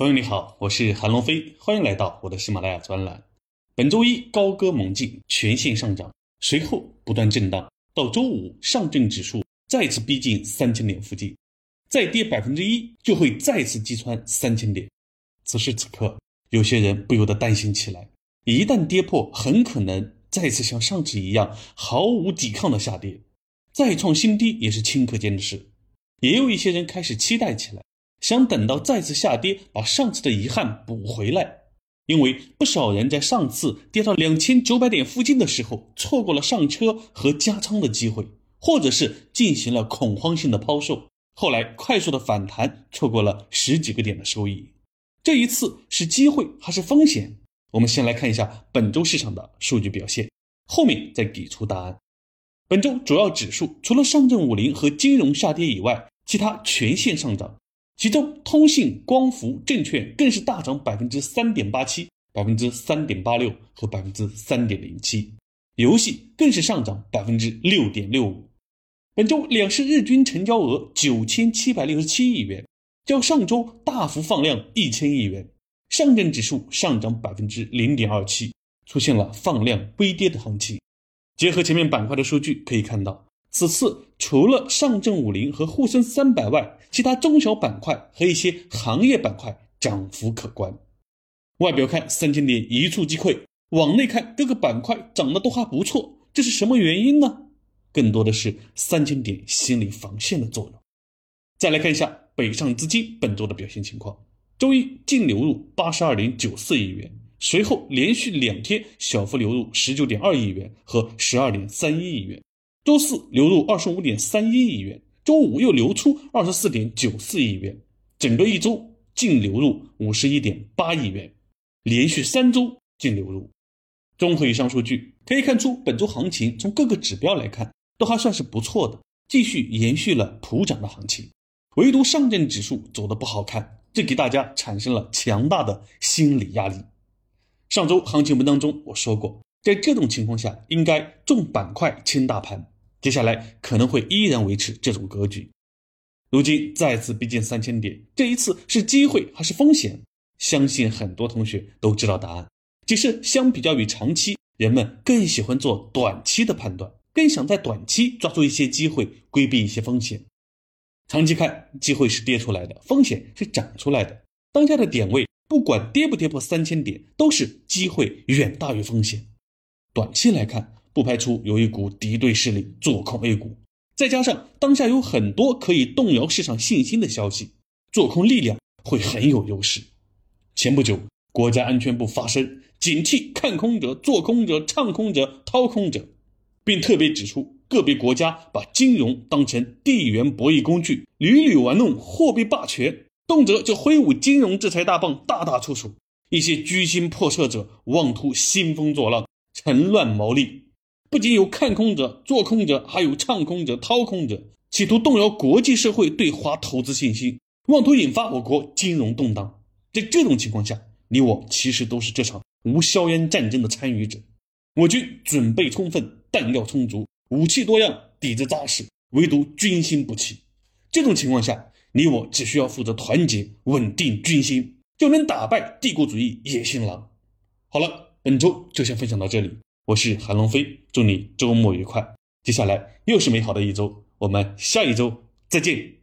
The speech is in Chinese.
朋友你好，我是韩龙飞，欢迎来到我的喜马拉雅专栏。本周一高歌猛进，全线上涨，随后不断震荡，到周五上证指数再次逼近三千点附近，再跌百分之一就会再次击穿三千点。此时此刻，有些人不由得担心起来，一旦跌破，很可能再次像上次一样毫无抵抗的下跌，再创新低也是顷刻间的事。也有一些人开始期待起来。想等到再次下跌，把上次的遗憾补回来，因为不少人在上次跌到两千九百点附近的时候，错过了上车和加仓的机会，或者是进行了恐慌性的抛售，后来快速的反弹，错过了十几个点的收益。这一次是机会还是风险？我们先来看一下本周市场的数据表现，后面再给出答案。本周主要指数除了上证五零和金融下跌以外，其他全线上涨。其中，通信、光伏、证券更是大涨百分之三点八七、百分之三点八六和百分之三点零七，游戏更是上涨百分之六点六五。本周两市日均成交额九千七百六十七亿元，较上周大幅放量一千亿元。上证指数上涨百分之零点二七，出现了放量微跌的行情。结合前面板块的数据，可以看到。此次除了上证五零和沪深三百外，其他中小板块和一些行业板块涨幅可观。外表看三千点一触即溃，往内看各个板块涨得都还不错，这是什么原因呢？更多的是三千点心理防线的作用。再来看一下北上资金本周的表现情况，周一净流入八十二点九四亿元，随后连续两天小幅流入十九点二亿元和十二点三一亿元。周四流入二十五点三一亿元，周五又流出二十四点九四亿元，整个一周净流入五十一点八亿元，连续三周净流入。综合以上数据，可以看出本周行情从各个指标来看都还算是不错的，继续延续了普涨的行情。唯独上证指数走的不好看，这给大家产生了强大的心理压力。上周行情文当中我说过。在这种情况下，应该重板块轻大盘，接下来可能会依然维持这种格局。如今再次逼近三千点，这一次是机会还是风险？相信很多同学都知道答案。只是相比较于长期，人们更喜欢做短期的判断，更想在短期抓住一些机会，规避一些风险。长期看，机会是跌出来的，风险是涨出来的。当下的点位，不管跌不跌破三千点，都是机会远大于风险。短期来看，不排除有一股敌对势力做空 A 股，再加上当下有很多可以动摇市场信心的消息，做空力量会很有优势。前不久，国家安全部发声，警惕看空者、做空者、唱空者、掏空者，并特别指出，个别国家把金融当成地缘博弈工具，屡屡玩弄货币霸权，动辄就挥舞金融制裁大棒，大打出手。一些居心叵测者妄图兴风作浪。趁乱谋利，不仅有看空者、做空者，还有唱空者、掏空者，企图动摇国际社会对华投资信心，妄图引发我国金融动荡。在这种情况下，你我其实都是这场无硝烟战争的参与者。我军准备充分，弹药充足，武器多样，底子扎实，唯独军心不齐。这种情况下，你我只需要负责团结、稳定军心，就能打败帝国主义野心狼。好了。本周就先分享到这里，我是韩龙飞，祝你周末愉快。接下来又是美好的一周，我们下一周再见。